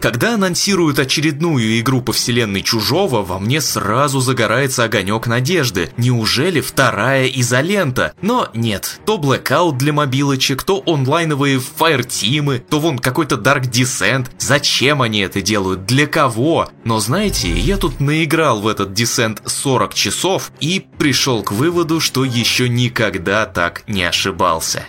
Когда анонсируют очередную игру по вселенной Чужого, во мне сразу загорается огонек надежды. Неужели вторая изолента? Но нет, то Blackout для мобилочек, то онлайновые фаертимы, то вон какой-то Dark Descent. Зачем они это делают? Для кого? Но знаете, я тут наиграл в этот Descent 40 часов и пришел к выводу, что еще никогда так не ошибался.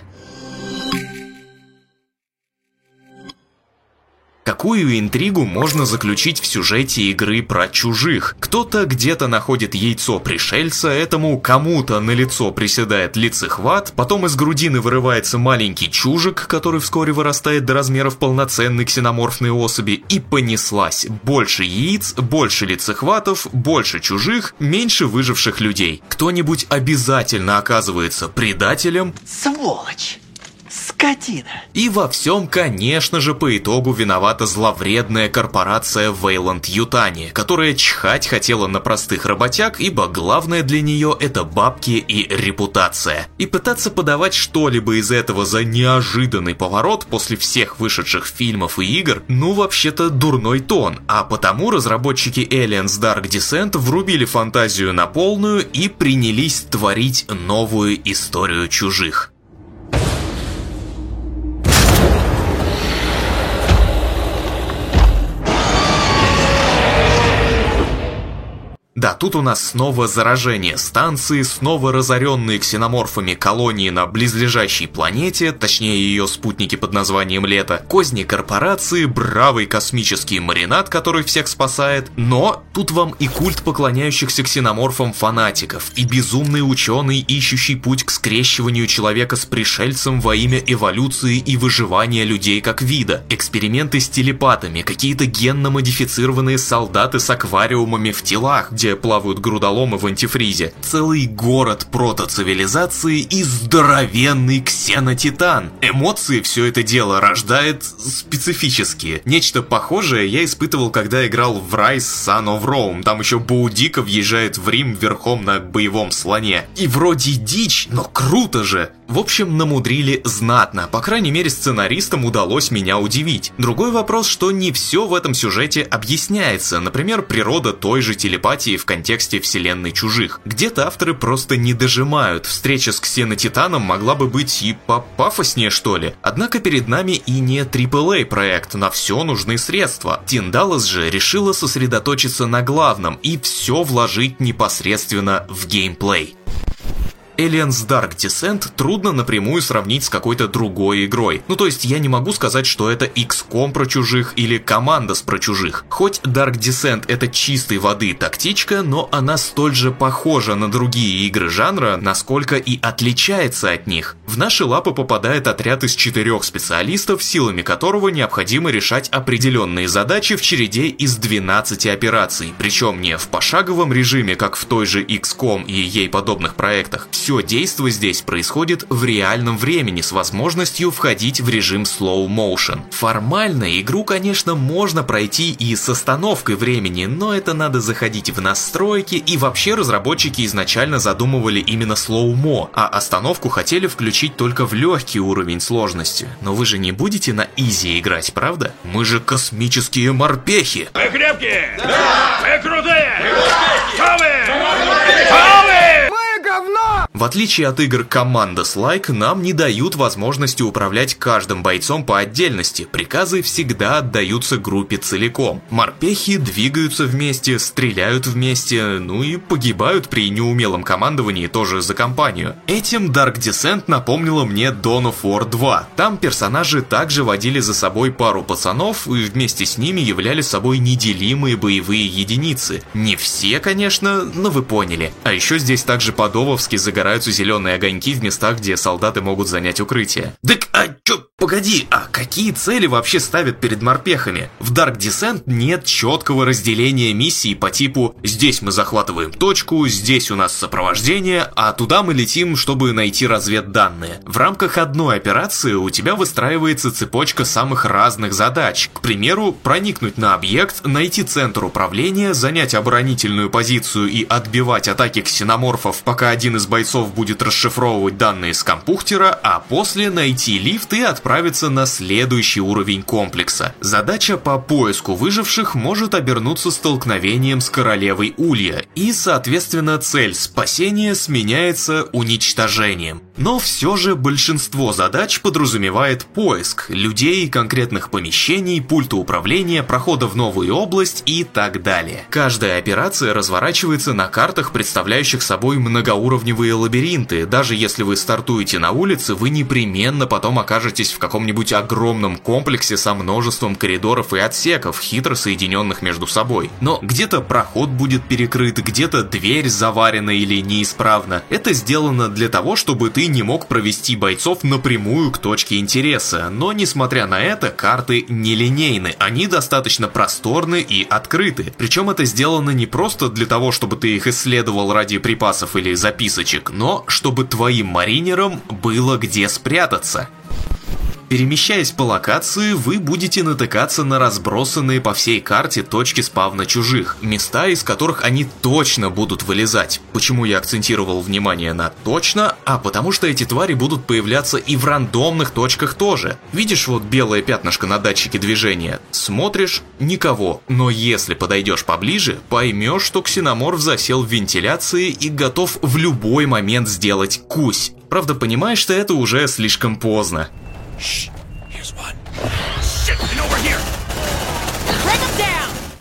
Какую интригу можно заключить в сюжете игры про чужих? Кто-то где-то находит яйцо пришельца, этому кому-то на лицо приседает лицехват, потом из грудины вырывается маленький чужик, который вскоре вырастает до размеров полноценной ксеноморфной особи, и понеслась. Больше яиц, больше лицехватов, больше чужих, меньше выживших людей. Кто-нибудь обязательно оказывается предателем. Сволочь! Скотина! И во всем, конечно же, по итогу виновата зловредная корпорация Вейланд Ютани, которая чхать хотела на простых работяг, ибо главное для нее это бабки и репутация. И пытаться подавать что-либо из этого за неожиданный поворот после всех вышедших фильмов и игр, ну вообще-то дурной тон, а потому разработчики Aliens Dark Descent врубили фантазию на полную и принялись творить новую историю чужих. Да, тут у нас снова заражение. Станции, снова разоренные ксеноморфами колонии на близлежащей планете, точнее ее спутники под названием Лето, козни корпорации, бравый космический маринад, который всех спасает, но тут вам и культ поклоняющихся ксеноморфам фанатиков, и безумный ученый, ищущий путь к скрещиванию человека с пришельцем во имя эволюции и выживания людей как вида, эксперименты с телепатами, какие-то генно-модифицированные солдаты с аквариумами в телах, где плавают грудоломы в антифризе, целый город протоцивилизации и здоровенный ксенотитан. Эмоции все это дело рождает специфические. Нечто похожее я испытывал, когда играл в Rise Son of Rome. Там еще Боудика въезжает в Рим верхом на боевом слоне. И вроде дичь, но круто же. В общем, намудрили знатно. По крайней мере, сценаристам удалось меня удивить. Другой вопрос, что не все в этом сюжете объясняется. Например, природа той же телепатии в контексте вселенной чужих. Где-то авторы просто не дожимают. Встреча с Ксенотитаном могла бы быть и попафоснее, что ли. Однако перед нами и не AAA проект, на все нужны средства. Тин Даллас же решила сосредоточиться на главном и все вложить непосредственно в геймплей. Aliens Dark Descent трудно напрямую сравнить с какой-то другой игрой. Ну то есть я не могу сказать, что это XCOM про чужих или Командос про чужих. Хоть Dark Descent это чистой воды тактичка, но она столь же похожа на другие игры жанра, насколько и отличается от них. В наши лапы попадает отряд из четырех специалистов, силами которого необходимо решать определенные задачи в череде из 12 операций, причем не в пошаговом режиме, как в той же XCOM и ей подобных проектах. Все действие здесь происходит в реальном времени с возможностью входить в режим slow motion. Формально игру, конечно, можно пройти и с остановкой времени, но это надо заходить в настройки, и вообще разработчики изначально задумывали именно slow-mo, а остановку хотели включить только в легкий уровень сложности. Но вы же не будете на изи играть, правда? Мы же космические морпехи! Вы крепкие? Да! Вы крутые? Кто вы? Кто вы? В отличие от игр Commandos Like, нам не дают возможности управлять каждым бойцом по отдельности, приказы всегда отдаются группе целиком. Морпехи двигаются вместе, стреляют вместе, ну и погибают при неумелом командовании тоже за компанию. Этим Dark Descent напомнила мне Dawn of War 2. Там персонажи также водили за собой пару пацанов и вместе с ними являли собой неделимые боевые единицы. Не все, конечно, но вы поняли. А еще здесь также подововски загорают загораются зеленые огоньки в местах, где солдаты могут занять укрытие. Так, а чё, погоди, а какие цели вообще ставят перед морпехами? В Dark Descent нет четкого разделения миссий по типу «здесь мы захватываем точку, здесь у нас сопровождение, а туда мы летим, чтобы найти разведданные». В рамках одной операции у тебя выстраивается цепочка самых разных задач. К примеру, проникнуть на объект, найти центр управления, занять оборонительную позицию и отбивать атаки ксеноморфов, пока один из бойцов будет расшифровывать данные с компьютера, а после найти лифт и отправиться на следующий уровень комплекса. Задача по поиску выживших может обернуться столкновением с королевой Улья, и, соответственно, цель спасения сменяется уничтожением. Но все же большинство задач подразумевает поиск людей, конкретных помещений, пульта управления, прохода в новую область и так далее. Каждая операция разворачивается на картах, представляющих собой многоуровневые лабиринты. Даже если вы стартуете на улице, вы непременно потом окажетесь в каком-нибудь огромном комплексе со множеством коридоров и отсеков, хитро соединенных между собой. Но где-то проход будет перекрыт, где-то дверь заварена или неисправна. Это сделано для того, чтобы ты не мог провести бойцов напрямую к точке интереса. Но несмотря на это, карты нелинейны. Они достаточно просторны и открыты. Причем это сделано не просто для того, чтобы ты их исследовал ради припасов или записочек, но чтобы твоим маринерам было где спрятаться. Перемещаясь по локации, вы будете натыкаться на разбросанные по всей карте точки спавна чужих, места, из которых они точно будут вылезать. Почему я акцентировал внимание на «точно», а потому что эти твари будут появляться и в рандомных точках тоже. Видишь вот белое пятнышко на датчике движения? Смотришь – никого, но если подойдешь поближе, поймешь, что ксеноморф засел в вентиляции и готов в любой момент сделать кусь. Правда, понимаешь, что это уже слишком поздно.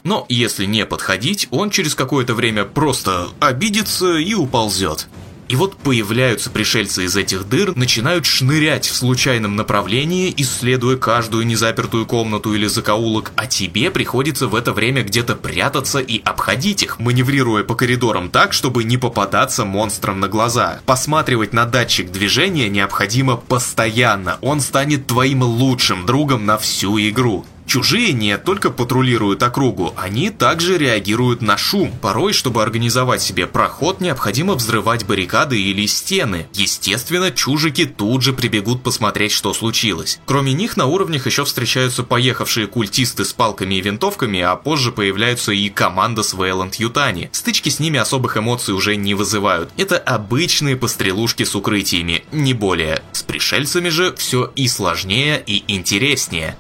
Но если не подходить, он через какое-то время просто обидится и уползет. И вот появляются пришельцы из этих дыр, начинают шнырять в случайном направлении, исследуя каждую незапертую комнату или закоулок, а тебе приходится в это время где-то прятаться и обходить их, маневрируя по коридорам так, чтобы не попадаться монстрам на глаза. Посматривать на датчик движения необходимо постоянно, он станет твоим лучшим другом на всю игру. Чужие не только патрулируют округу, они также реагируют на шум. Порой, чтобы организовать себе проход, необходимо взрывать баррикады или стены. Естественно, чужики тут же прибегут посмотреть, что случилось. Кроме них на уровнях еще встречаются поехавшие культисты с палками и винтовками, а позже появляются и команда с Вейланд Ютани. Стычки с ними особых эмоций уже не вызывают. Это обычные пострелушки с укрытиями, не более. С пришельцами же все и сложнее, и интереснее.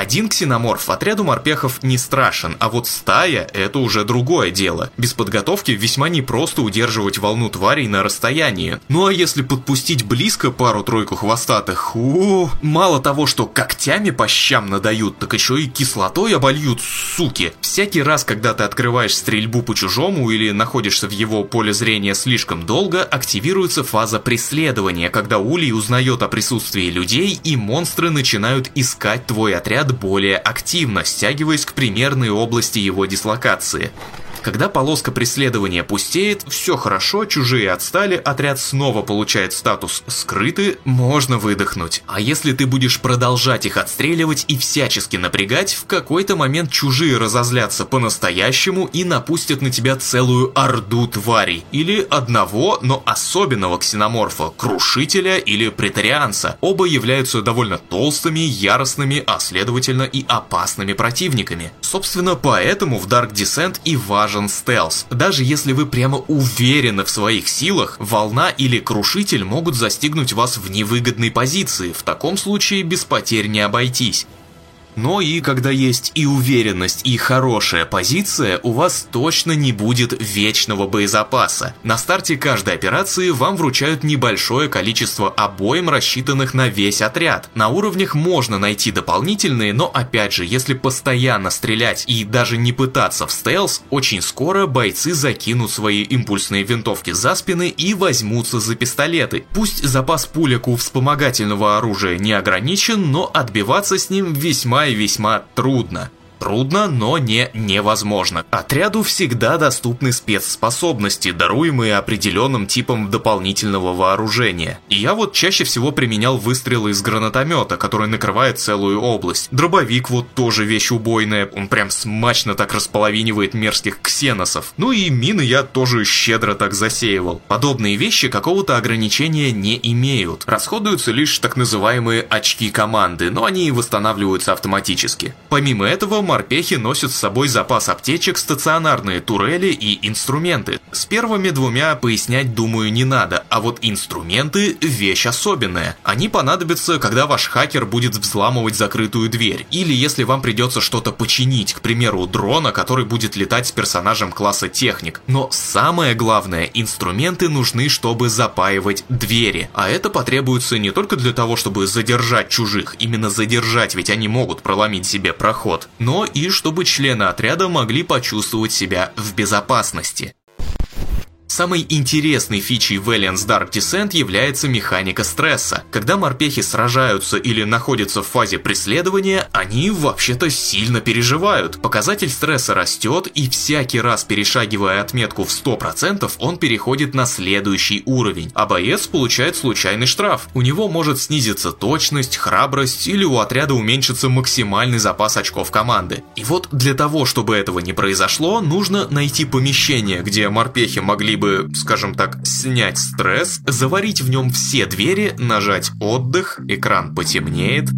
Один ксеноморф отряду морпехов не страшен, а вот стая – это уже другое дело. Без подготовки весьма непросто удерживать волну тварей на расстоянии. Ну а если подпустить близко пару-тройку хвостатых, о, мало того, что когтями по щам надают, так еще и кислотой обольют, суки. Всякий раз, когда ты открываешь стрельбу по чужому или находишься в его поле зрения слишком долго, активируется фаза преследования, когда Улей узнает о присутствии людей и монстры начинают искать твой отряд более активно, стягиваясь к примерной области его дислокации. Когда полоска преследования пустеет, все хорошо, чужие отстали, отряд снова получает статус «скрыты», можно выдохнуть. А если ты будешь продолжать их отстреливать и всячески напрягать, в какой-то момент чужие разозлятся по-настоящему и напустят на тебя целую орду тварей. Или одного, но особенного ксеноморфа, крушителя или претарианца. Оба являются довольно толстыми, яростными, а следовательно и опасными противниками. Собственно, поэтому в Dark Descent и важно важен стелс. Даже если вы прямо уверены в своих силах, волна или крушитель могут застигнуть вас в невыгодной позиции, в таком случае без потерь не обойтись. Но и когда есть и уверенность, и хорошая позиция, у вас точно не будет вечного боезапаса. На старте каждой операции вам вручают небольшое количество обоим, рассчитанных на весь отряд. На уровнях можно найти дополнительные, но опять же, если постоянно стрелять и даже не пытаться в стелс, очень скоро бойцы закинут свои импульсные винтовки за спины и возьмутся за пистолеты. Пусть запас пулек у вспомогательного оружия не ограничен, но отбиваться с ним весьма весьма и весьма трудно. Трудно, но не невозможно. Отряду всегда доступны спецспособности, даруемые определенным типом дополнительного вооружения. И я вот чаще всего применял выстрелы из гранатомета, который накрывает целую область. Дробовик вот тоже вещь убойная, он прям смачно так располовинивает мерзких ксеносов. Ну и мины я тоже щедро так засеивал. Подобные вещи какого-то ограничения не имеют. Расходуются лишь так называемые очки команды, но они восстанавливаются автоматически. Помимо этого, морпехи носят с собой запас аптечек, стационарные турели и инструменты. С первыми двумя пояснять, думаю, не надо, а вот инструменты – вещь особенная. Они понадобятся, когда ваш хакер будет взламывать закрытую дверь, или если вам придется что-то починить, к примеру, дрона, который будет летать с персонажем класса техник. Но самое главное, инструменты нужны, чтобы запаивать двери, а это потребуется не только для того, чтобы задержать чужих, именно задержать, ведь они могут проломить себе проход, но и чтобы члены отряда могли почувствовать себя в безопасности. Самой интересной фичей Valiant's Dark Descent является механика стресса. Когда морпехи сражаются или находятся в фазе преследования, они вообще-то сильно переживают. Показатель стресса растет, и всякий раз перешагивая отметку в 100%, он переходит на следующий уровень, а боец получает случайный штраф. У него может снизиться точность, храбрость или у отряда уменьшится максимальный запас очков команды. И вот для того, чтобы этого не произошло, нужно найти помещение, где морпехи могли бы, скажем так, снять стресс, заварить в нем все двери, нажать отдых, экран потемнеет.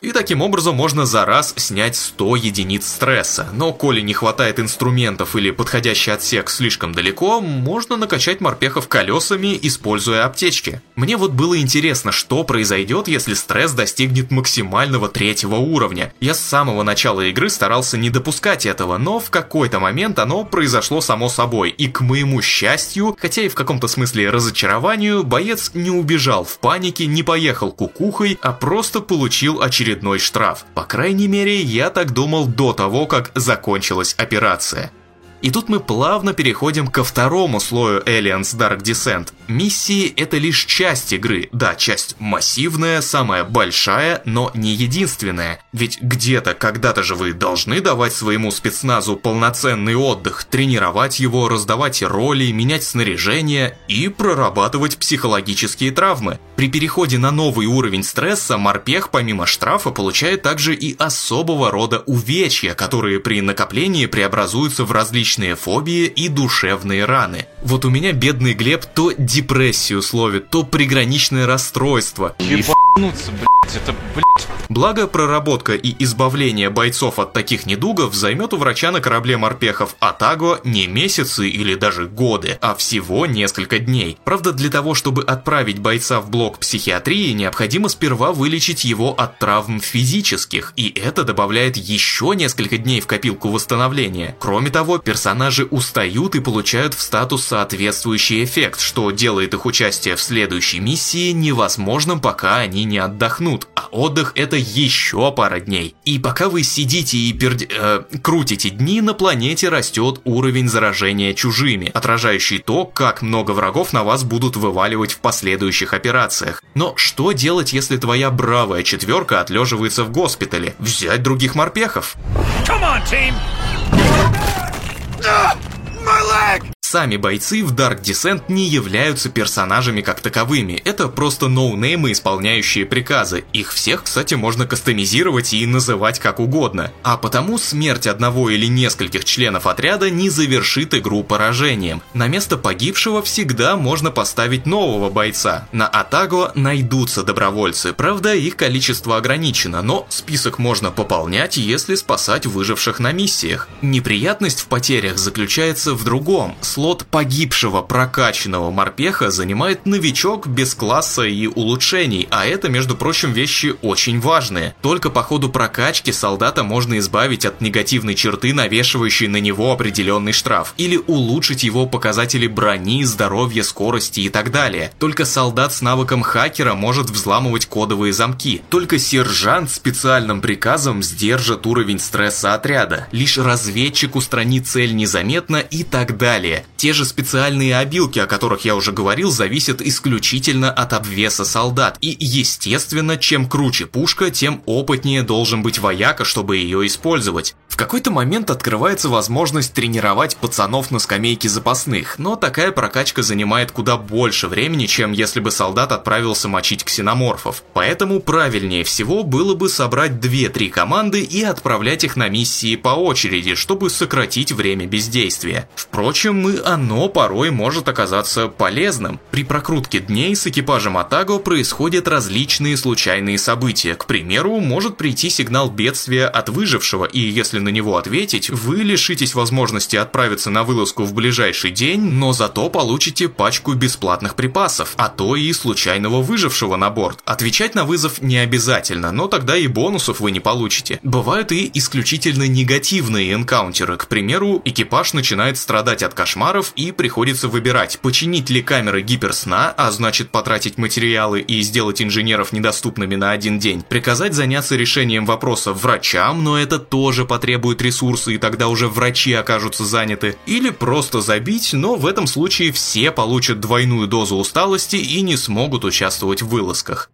И таким образом можно за раз снять 100 единиц стресса. Но коли не хватает инструментов или подходящий отсек слишком далеко, можно накачать морпехов колесами, используя аптечки. Мне вот было интересно, что произойдет, если стресс достигнет максимального третьего уровня. Я с самого начала игры старался не допускать этого, но в какой-то момент оно произошло само собой. И к моему счастью, хотя и в каком-то смысле разочарованию, боец не убежал в панике, не поехал кукухой, а просто получил очередной штраф. По крайней мере, я так думал до того, как закончилась операция. И тут мы плавно переходим ко второму слою Aliens Dark Descent. Миссии это лишь часть игры, да, часть массивная, самая большая, но не единственная. Ведь где-то, когда-то же вы должны давать своему спецназу полноценный отдых, тренировать его, раздавать роли, менять снаряжение и прорабатывать психологические травмы. При переходе на новый уровень стресса морпех помимо штрафа получает также и особого рода увечья, которые при накоплении преобразуются в различные фобии и душевные раны. Вот у меня бедный Глеб то депрессию словит, то приграничное расстройство. Ебануться, блядь, это, блядь. Благо, проработка и избавление бойцов от таких недугов займет у врача на корабле морпехов Атаго не месяцы или даже годы, а всего несколько дней. Правда, для того, чтобы отправить бойца в блок психиатрии, необходимо сперва вылечить его от травм физических, и это добавляет еще несколько дней в копилку восстановления. Кроме того, персонажи устают и получают в статус соответствующий эффект, что делает их участие в следующей миссии невозможным, пока они не отдохнут, а отдых это еще пара дней. И пока вы сидите и перд... э, крутите дни, на планете растет уровень заражения чужими, отражающий то, как много врагов на вас будут вываливать в последующих операциях. Но что делать, если твоя бравая четверка отлеживается в госпитале? Взять других морпехов? Come on, team! Сами бойцы в Dark Descent не являются персонажами как таковыми, это просто ноунеймы, исполняющие приказы. Их всех, кстати, можно кастомизировать и называть как угодно. А потому смерть одного или нескольких членов отряда не завершит игру поражением. На место погибшего всегда можно поставить нового бойца. На Атаго найдутся добровольцы, правда их количество ограничено, но список можно пополнять, если спасать выживших на миссиях. Неприятность в потерях заключается в другом – слот погибшего прокачанного морпеха занимает новичок без класса и улучшений, а это, между прочим, вещи очень важные. Только по ходу прокачки солдата можно избавить от негативной черты, навешивающей на него определенный штраф, или улучшить его показатели брони, здоровья, скорости и так далее. Только солдат с навыком хакера может взламывать кодовые замки. Только сержант специальным приказом сдержит уровень стресса отряда. Лишь разведчик устранит цель незаметно и так далее. Те же специальные обилки, о которых я уже говорил, зависят исключительно от обвеса солдат. И естественно, чем круче пушка, тем опытнее должен быть вояка, чтобы ее использовать. В какой-то момент открывается возможность тренировать пацанов на скамейке запасных, но такая прокачка занимает куда больше времени, чем если бы солдат отправился мочить ксеноморфов. Поэтому правильнее всего было бы собрать 2-3 команды и отправлять их на миссии по очереди, чтобы сократить время бездействия. Впрочем, и оно порой может оказаться полезным. При прокрутке дней с экипажем Атаго происходят различные случайные события. К примеру, может прийти сигнал бедствия от выжившего, и если на него ответить, вы лишитесь возможности отправиться на вылазку в ближайший день, но зато получите пачку бесплатных припасов, а то и случайного выжившего на борт. Отвечать на вызов не обязательно, но тогда и бонусов вы не получите. Бывают и исключительно негативные энкаунтеры. К примеру, экипаж начинает страдать от кошмаров и приходится выбирать, починить ли камеры гиперсна, а значит потратить материалы и сделать инженеров недоступными на один день, приказать заняться решением вопроса врачам, но это тоже потребует ресурсы, и тогда уже врачи окажутся заняты, или просто забить, но в этом случае все получат двойную дозу усталости и не смогут участвовать в вылазках.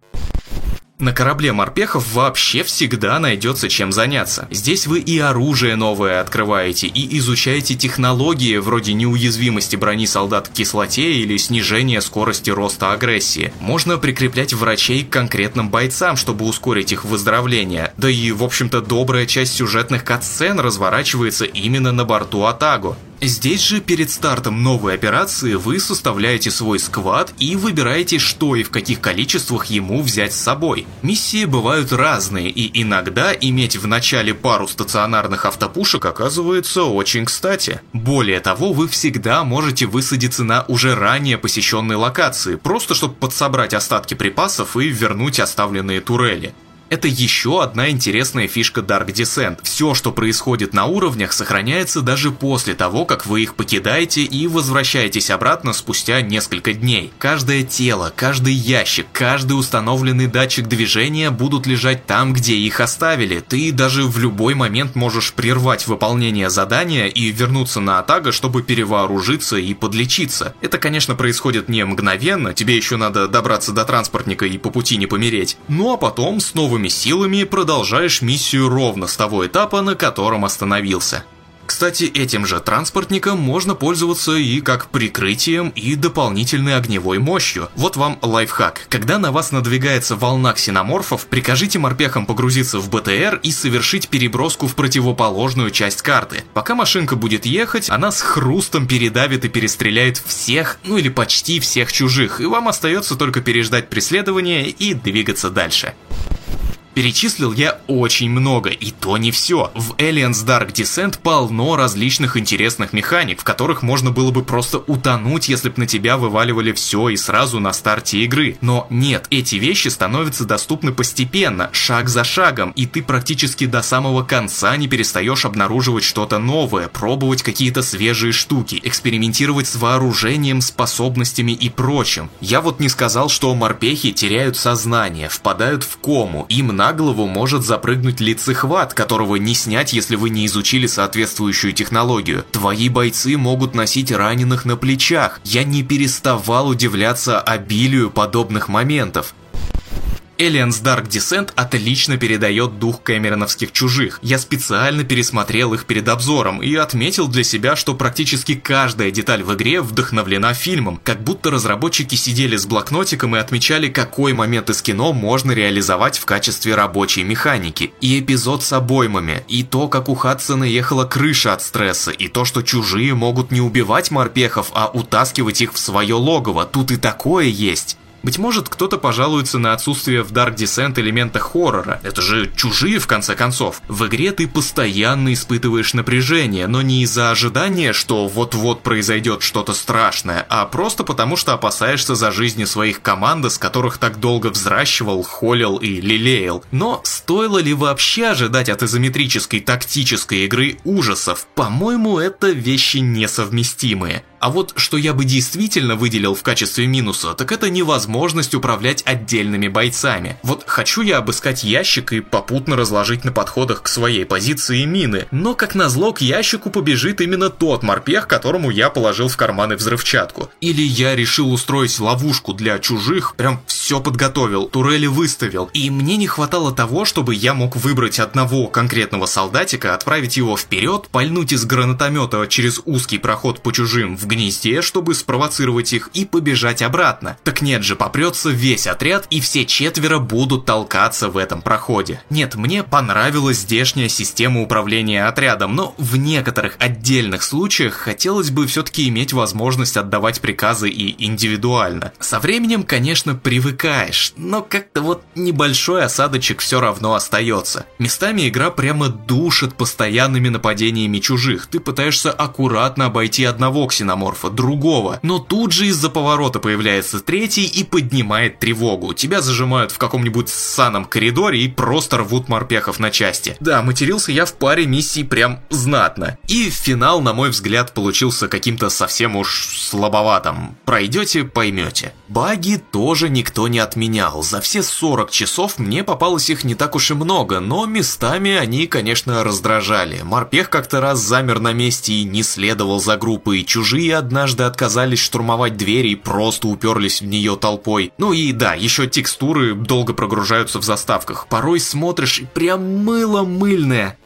На корабле морпехов вообще всегда найдется чем заняться. Здесь вы и оружие новое открываете, и изучаете технологии вроде неуязвимости брони солдат к кислоте или снижения скорости роста агрессии. Можно прикреплять врачей к конкретным бойцам, чтобы ускорить их выздоровление. Да и, в общем-то, добрая часть сюжетных катсцен разворачивается именно на борту Атаго. Здесь же перед стартом новой операции вы составляете свой сквад и выбираете, что и в каких количествах ему взять с собой. Миссии бывают разные, и иногда иметь в начале пару стационарных автопушек оказывается очень кстати. Более того, вы всегда можете высадиться на уже ранее посещенной локации, просто чтобы подсобрать остатки припасов и вернуть оставленные турели. Это еще одна интересная фишка Dark Descent. Все, что происходит на уровнях, сохраняется даже после того, как вы их покидаете и возвращаетесь обратно спустя несколько дней. Каждое тело, каждый ящик, каждый установленный датчик движения будут лежать там, где их оставили. Ты даже в любой момент можешь прервать выполнение задания и вернуться на Атага, чтобы перевооружиться и подлечиться. Это, конечно, происходит не мгновенно, тебе еще надо добраться до транспортника и по пути не помереть. Ну а потом с новым новыми силами продолжаешь миссию ровно с того этапа, на котором остановился. Кстати, этим же транспортником можно пользоваться и как прикрытием, и дополнительной огневой мощью. Вот вам лайфхак. Когда на вас надвигается волна ксеноморфов, прикажите морпехам погрузиться в БТР и совершить переброску в противоположную часть карты. Пока машинка будет ехать, она с хрустом передавит и перестреляет всех, ну или почти всех чужих, и вам остается только переждать преследование и двигаться дальше. Перечислил я очень много, и то не все. В Aliens Dark Descent полно различных интересных механик, в которых можно было бы просто утонуть, если бы на тебя вываливали все и сразу на старте игры. Но нет, эти вещи становятся доступны постепенно, шаг за шагом, и ты практически до самого конца не перестаешь обнаруживать что-то новое, пробовать какие-то свежие штуки, экспериментировать с вооружением, способностями и прочим. Я вот не сказал, что морпехи теряют сознание, впадают в кому, им надо на голову может запрыгнуть лицехват, которого не снять, если вы не изучили соответствующую технологию. Твои бойцы могут носить раненых на плечах. Я не переставал удивляться обилию подобных моментов. Aliens Dark Descent отлично передает дух кэмероновских чужих. Я специально пересмотрел их перед обзором и отметил для себя, что практически каждая деталь в игре вдохновлена фильмом, как будто разработчики сидели с блокнотиком и отмечали, какой момент из кино можно реализовать в качестве рабочей механики. И эпизод с обоймами, и то, как у Хадсона ехала крыша от стресса, и то, что чужие могут не убивать морпехов, а утаскивать их в свое логово, тут и такое есть. Быть может, кто-то пожалуется на отсутствие в Dark Descent элемента хоррора. Это же чужие, в конце концов. В игре ты постоянно испытываешь напряжение, но не из-за ожидания, что вот-вот произойдет что-то страшное, а просто потому, что опасаешься за жизни своих команд, с которых так долго взращивал, холил и лелеял. Но стоило ли вообще ожидать от изометрической тактической игры ужасов? По-моему, это вещи несовместимые. А вот что я бы действительно выделил в качестве минуса, так это невозможность управлять отдельными бойцами. Вот хочу я обыскать ящик и попутно разложить на подходах к своей позиции мины, но как назло к ящику побежит именно тот морпех, которому я положил в карманы взрывчатку. Или я решил устроить ловушку для чужих, прям все подготовил, турели выставил, и мне не хватало того, чтобы я мог выбрать одного конкретного солдатика, отправить его вперед, пальнуть из гранатомета через узкий проход по чужим в гнезде, чтобы спровоцировать их и побежать обратно. Так нет же, попрется весь отряд и все четверо будут толкаться в этом проходе. Нет, мне понравилась здешняя система управления отрядом, но в некоторых отдельных случаях хотелось бы все-таки иметь возможность отдавать приказы и индивидуально. Со временем, конечно, привыкаешь, но как-то вот небольшой осадочек все равно остается. Местами игра прямо душит постоянными нападениями чужих. Ты пытаешься аккуратно обойти одного ксеноморфа, другого, но тут же из-за поворота появляется третий и поднимает тревогу. Тебя зажимают в каком-нибудь ссаном коридоре и просто рвут морпехов на части. Да, матерился я в паре миссий прям знатно. И финал, на мой взгляд, получился каким-то совсем уж слабоватым. Пройдете, поймете. Баги тоже никто не отменял. За все 40 часов мне попалось их не так уж и много, но местами они, конечно, раздражали. Морпех как-то раз замер на месте и не следовал за группой. Чужие однажды отказались штурмовать двери и просто уперлись в нее толпой. Ну и да, еще текстуры долго прогружаются в заставках. Порой смотришь и прям мыло мыльное.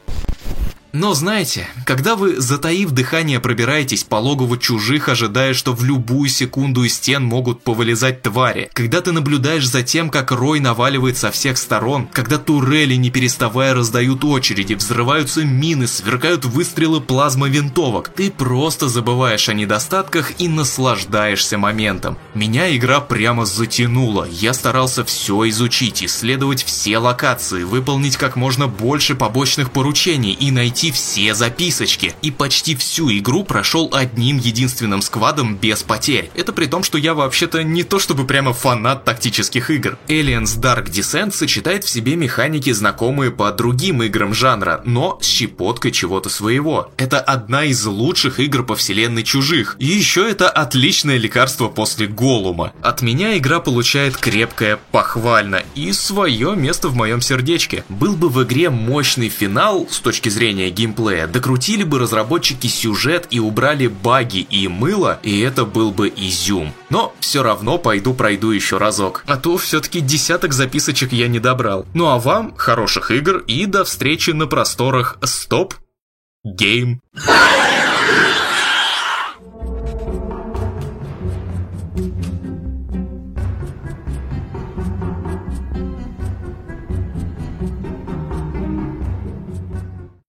Но знаете, когда вы, затаив дыхание, пробираетесь по логову чужих, ожидая, что в любую секунду из стен могут повылезать твари, когда ты наблюдаешь за тем, как рой наваливает со всех сторон, когда турели, не переставая, раздают очереди, взрываются мины, сверкают выстрелы плазмовинтовок, ты просто забываешь о недостатках и наслаждаешься моментом. Меня игра прямо затянула, я старался все изучить, исследовать все локации, выполнить как можно больше побочных поручений и найти найти все записочки. И почти всю игру прошел одним единственным сквадом без потерь. Это при том, что я вообще-то не то чтобы прямо фанат тактических игр. Aliens Dark Descent сочетает в себе механики, знакомые по другим играм жанра, но с щепоткой чего-то своего. Это одна из лучших игр по вселенной Чужих. И еще это отличное лекарство после Голума. От меня игра получает крепкое похвально и свое место в моем сердечке. Был бы в игре мощный финал с точки зрения геймплея, докрутили бы разработчики сюжет и убрали баги и мыло, и это был бы изюм. Но все равно пойду пройду еще разок. А то все-таки десяток записочек я не добрал. Ну а вам хороших игр и до встречи на просторах Стоп Гейм.